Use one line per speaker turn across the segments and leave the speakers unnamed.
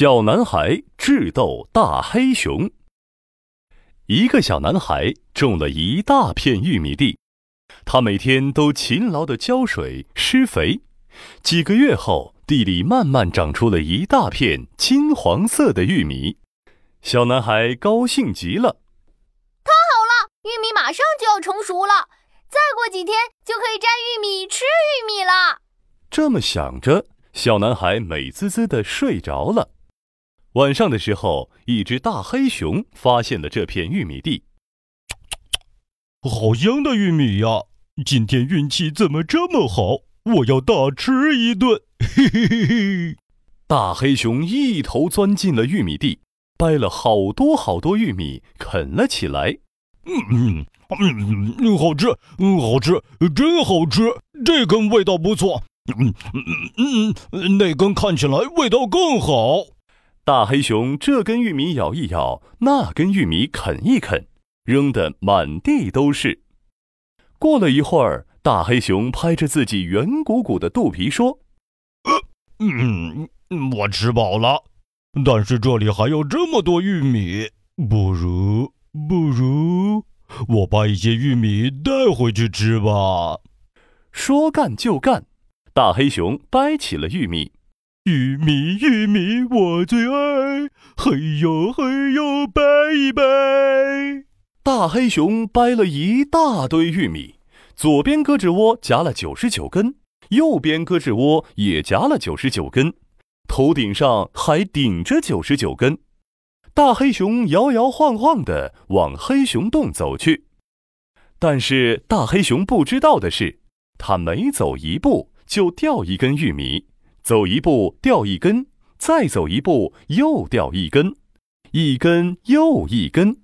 小男孩智斗大黑熊。一个小男孩种了一大片玉米地，他每天都勤劳地浇水施肥。几个月后，地里慢慢长出了一大片金黄色的玉米。小男孩高兴极了，
太好了！玉米马上就要成熟了，再过几天就可以摘玉米吃玉米了。
这么想着，小男孩美滋滋地睡着了。晚上的时候，一只大黑熊发现了这片玉米地。
好香的玉米呀！今天运气怎么这么好？我要大吃一顿！嘿嘿嘿嘿！
大黑熊一头钻进了玉米地，掰了好多好多玉米啃了起来。
嗯嗯嗯，好吃，嗯好吃，真好吃！这根味道不错。嗯嗯嗯，那根看起来味道更好。
大黑熊这根玉米咬一咬，那根玉米啃一啃，扔得满地都是。过了一会儿，大黑熊拍着自己圆鼓鼓的肚皮说：“
嗯，我吃饱了，但是这里还有这么多玉米，不如不如我把一些玉米带回去吃吧。”
说干就干，大黑熊掰起了玉米。
玉米，玉米，我最爱。嘿呦，嘿呦，掰一掰。
大黑熊掰了一大堆玉米，左边胳肢窝夹了九十九根，右边胳肢窝也夹了九十九根，头顶上还顶着九十九根。大黑熊摇摇晃晃地往黑熊洞走去，但是大黑熊不知道的是，他每走一步就掉一根玉米。走一步掉一根，再走一步又掉一根，一根又一根。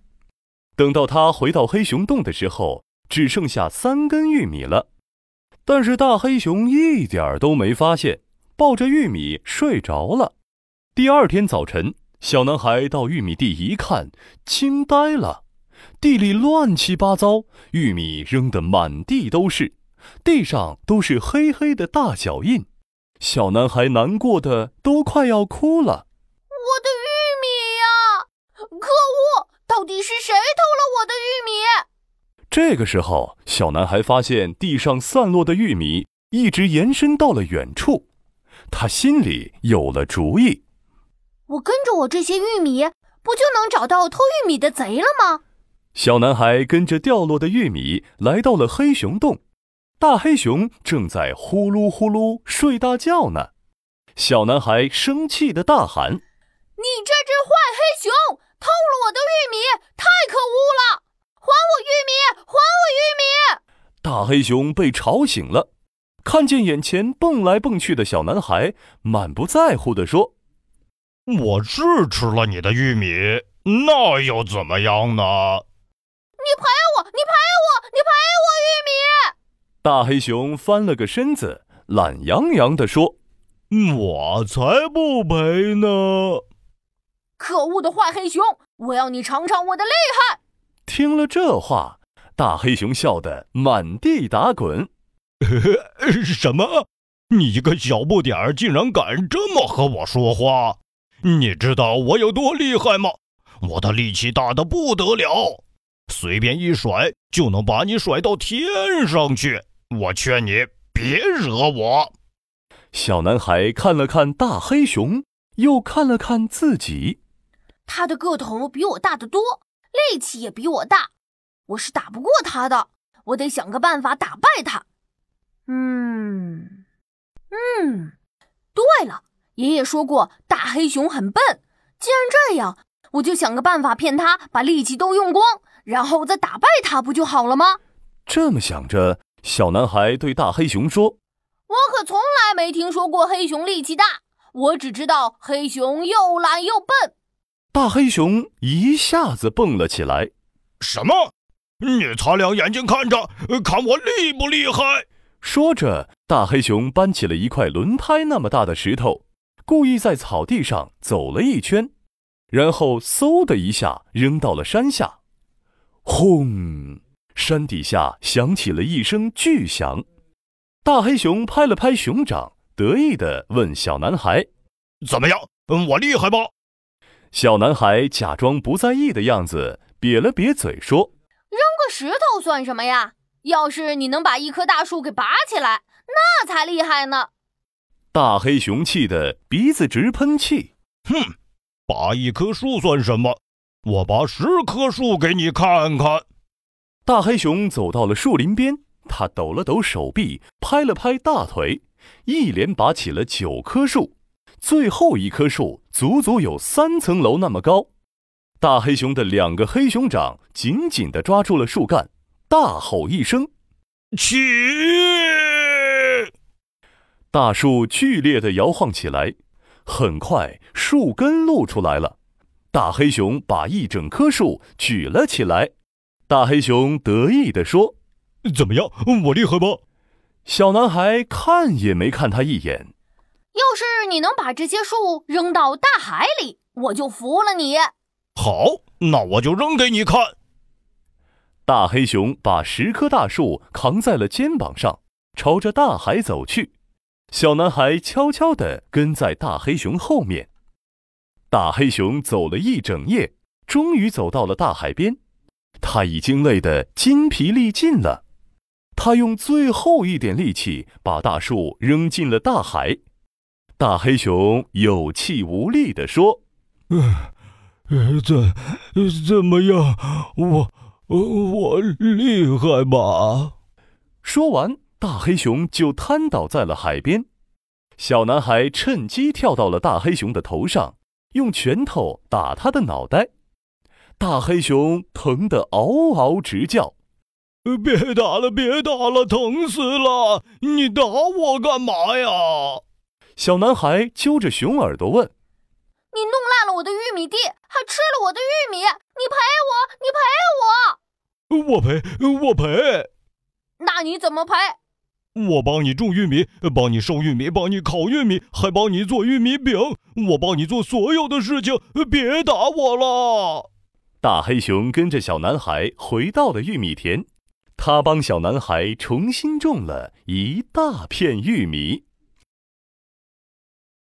等到他回到黑熊洞的时候，只剩下三根玉米了。但是大黑熊一点都没发现，抱着玉米睡着了。第二天早晨，小男孩到玉米地一看，惊呆了：地里乱七八糟，玉米扔得满地都是，地上都是黑黑的大脚印。小男孩难过的都快要哭了。
我的玉米呀！可恶，到底是谁偷了我的玉米？
这个时候，小男孩发现地上散落的玉米一直延伸到了远处，他心里有了主意。
我跟着我这些玉米，不就能找到偷玉米的贼了吗？
小男孩跟着掉落的玉米来到了黑熊洞。大黑熊正在呼噜呼噜睡大觉呢，小男孩生气的大喊：“
你这只坏黑熊，偷了我的玉米，太可恶了！还我玉米，还我玉米！”
大黑熊被吵醒了，看见眼前蹦来蹦去的小男孩，满不在乎地说：“
我是吃了你的玉米，那又怎么样呢？”
你赔我！你赔我！你赔我玉米！
大黑熊翻了个身子，懒洋洋地说：“
我才不赔呢！”
可恶的坏黑熊，我要你尝尝我的厉害！
听了这话，大黑熊笑得满地打滚。
什么？你一个小不点儿，竟然敢这么和我说话？你知道我有多厉害吗？我的力气大的不得了，随便一甩就能把你甩到天上去。我劝你别惹我。
小男孩看了看大黑熊，又看了看自己。
他的个头比我大得多，力气也比我大，我是打不过他的。我得想个办法打败他。嗯，嗯，对了，爷爷说过大黑熊很笨。既然这样，我就想个办法骗他把力气都用光，然后再打败他，不就好了吗？
这么想着。小男孩对大黑熊说：“
我可从来没听说过黑熊力气大，我只知道黑熊又懒又笨。”
大黑熊一下子蹦了起来：“
什么？你擦亮眼睛看着，看我厉不厉害！”
说着，大黑熊搬起了一块轮胎那么大的石头，故意在草地上走了一圈，然后嗖的一下扔到了山下，轰！山底下响起了一声巨响，大黑熊拍了拍熊掌，得意地问小男孩：“
怎么样？嗯，我厉害吧？
小男孩假装不在意的样子，瘪了瘪嘴说：“
扔个石头算什么呀？要是你能把一棵大树给拔起来，那才厉害呢！”
大黑熊气得鼻子直喷气。
哼，拔一棵树算什么？我拔十棵树给你看看。
大黑熊走到了树林边，他抖了抖手臂，拍了拍大腿，一连拔起了九棵树。最后一棵树足足有三层楼那么高。大黑熊的两个黑熊掌紧紧地抓住了树干，大吼一声：“
起！”
大树剧烈地摇晃起来，很快树根露出来了。大黑熊把一整棵树举了起来。大黑熊得意地说：“
怎么样，我厉害吧？”
小男孩看也没看他一眼。
要是你能把这些树扔到大海里，我就服了你。
好，那我就扔给你看。
大黑熊把十棵大树扛在了肩膀上，朝着大海走去。小男孩悄悄地跟在大黑熊后面。大黑熊走了一整夜，终于走到了大海边。他已经累得筋疲力尽了。他用最后一点力气把大树扔进了大海。大黑熊有气无力地说：“
呃，怎怎么样？我我厉害吧？”
说完。大黑熊就瘫倒在了海边，小男孩趁机跳到了大黑熊的头上，用拳头打他的脑袋。大黑熊疼得嗷嗷直叫：“
别打了，别打了，疼死了！你打我干嘛呀？”
小男孩揪着熊耳朵问：“
你弄烂了我的玉米地，还吃了我的玉米，你赔我，你赔
我！我赔，我赔。
那你怎么赔？”
我帮你种玉米，帮你收玉米，帮你烤玉米，还帮你做玉米饼。我帮你做所有的事情，别打我了。
大黑熊跟着小男孩回到了玉米田，他帮小男孩重新种了一大片玉米。